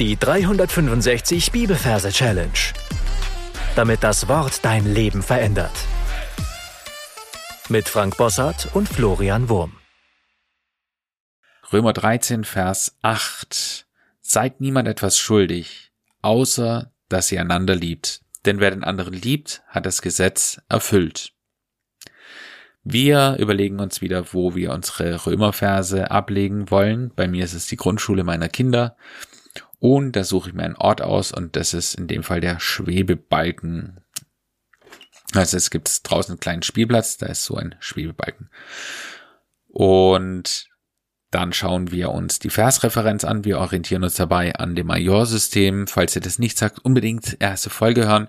Die 365 Bibelverse Challenge. Damit das Wort dein Leben verändert. Mit Frank Bossart und Florian Wurm. Römer 13, Vers 8. Seid niemand etwas schuldig, außer dass ihr einander liebt. Denn wer den anderen liebt, hat das Gesetz erfüllt. Wir überlegen uns wieder, wo wir unsere Römerverse ablegen wollen. Bei mir ist es die Grundschule meiner Kinder. Und da suche ich mir einen Ort aus und das ist in dem Fall der Schwebebalken. Also es gibt draußen einen kleinen Spielplatz, da ist so ein Schwebebalken. Und dann schauen wir uns die Versreferenz an. Wir orientieren uns dabei an dem Majorsystem. Falls ihr das nicht sagt, unbedingt erste Folge hören.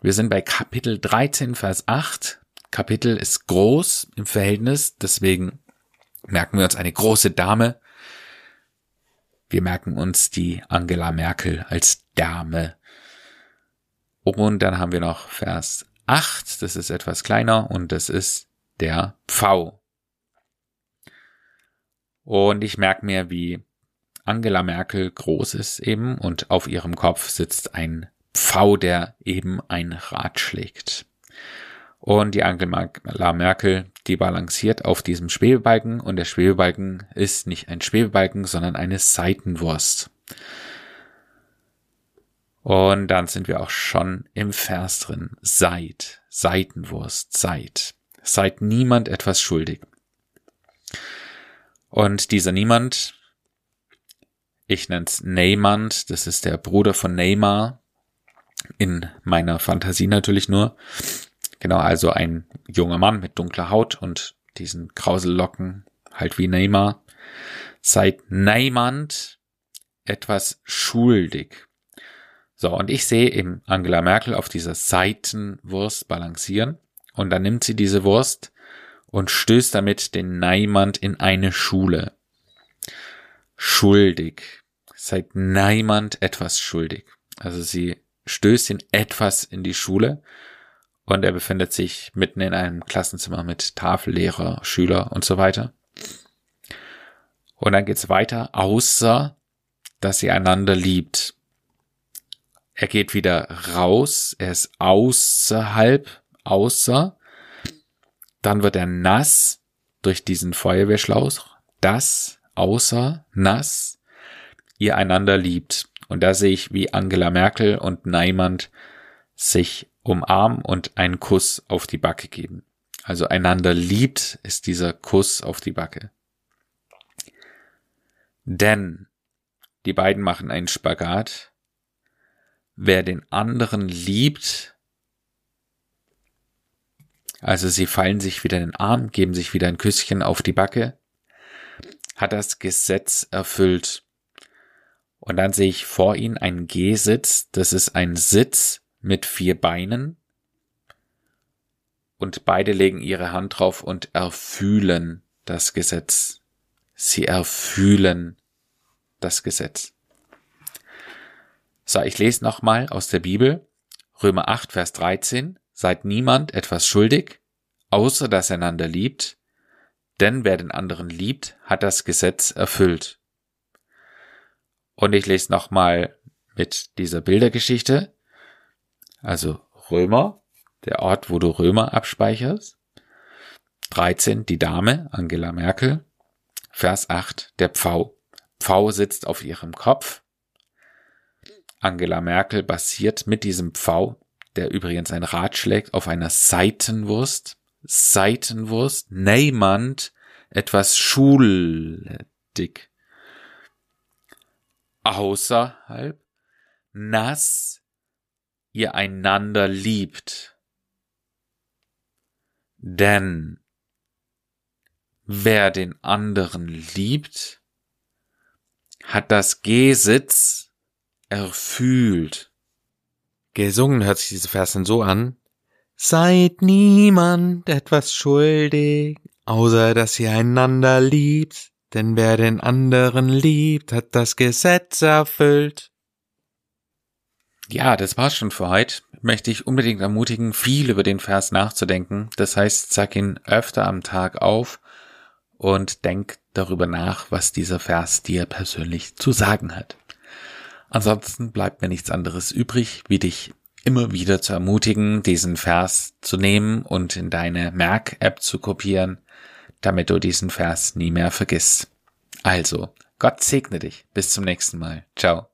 Wir sind bei Kapitel 13, Vers 8. Kapitel ist groß im Verhältnis, deswegen merken wir uns eine große Dame wir merken uns die Angela Merkel als Dame. Und dann haben wir noch Vers 8, das ist etwas kleiner und das ist der Pfau. Und ich merke mir, wie Angela Merkel groß ist eben und auf ihrem Kopf sitzt ein Pfau, der eben ein Rad schlägt. Und die Angela Merkel, die balanciert auf diesem Schwebebalken und der Schwebebalken ist nicht ein Schwebebalken, sondern eine Seitenwurst. Und dann sind wir auch schon im Vers drin. Seid, Seitenwurst, seid. Seid niemand etwas schuldig. Und dieser Niemand, ich nenne es Neymand, das ist der Bruder von Neymar, in meiner Fantasie natürlich nur, Genau, also ein junger Mann mit dunkler Haut und diesen Krausellocken, halt wie Neymar. Seid Neymand etwas schuldig. So, und ich sehe eben Angela Merkel auf dieser Seitenwurst balancieren und dann nimmt sie diese Wurst und stößt damit den Neymand in eine Schule. Schuldig. Seid Neymand etwas schuldig. Also sie stößt ihn etwas in die Schule und er befindet sich mitten in einem Klassenzimmer mit Tafellehrer, Schüler und so weiter. Und dann geht's weiter, außer dass sie einander liebt. Er geht wieder raus, er ist außerhalb, außer. Dann wird er nass durch diesen Feuerwehrschlauch. Das, außer, nass, ihr einander liebt. Und da sehe ich, wie Angela Merkel und Neimann sich umarmen und einen Kuss auf die Backe geben. Also einander liebt ist dieser Kuss auf die Backe. Denn die beiden machen einen Spagat. Wer den anderen liebt, also sie fallen sich wieder in den Arm, geben sich wieder ein Küsschen auf die Backe, hat das Gesetz erfüllt. Und dann sehe ich vor ihnen einen Gehsitz, das ist ein Sitz, mit vier Beinen und beide legen ihre Hand drauf und erfühlen das Gesetz. Sie erfühlen das Gesetz. So, ich lese nochmal aus der Bibel, Römer 8, Vers 13, seid niemand etwas schuldig, außer dass einander liebt, denn wer den anderen liebt, hat das Gesetz erfüllt. Und ich lese nochmal mit dieser Bildergeschichte, also Römer, der Ort, wo du Römer abspeicherst. 13, die Dame, Angela Merkel. Vers 8, der Pfau. Pfau sitzt auf ihrem Kopf. Angela Merkel basiert mit diesem Pfau, der übrigens ein Rad schlägt, auf einer Seitenwurst. Seitenwurst, Neymand, etwas schuldig. Außerhalb, nass, ihr einander liebt. Denn wer den anderen liebt, hat das Gesitz erfühlt. Gesungen hört sich diese Versen so an. Seid niemand etwas schuldig, außer dass ihr einander liebt, denn wer den anderen liebt, hat das Gesetz erfüllt. Ja, das war's schon für heute. Möchte ich unbedingt ermutigen, viel über den Vers nachzudenken. Das heißt, sag ihn öfter am Tag auf und denk darüber nach, was dieser Vers dir persönlich zu sagen hat. Ansonsten bleibt mir nichts anderes übrig, wie dich immer wieder zu ermutigen, diesen Vers zu nehmen und in deine Merk-App zu kopieren, damit du diesen Vers nie mehr vergisst. Also, Gott segne dich. Bis zum nächsten Mal. Ciao.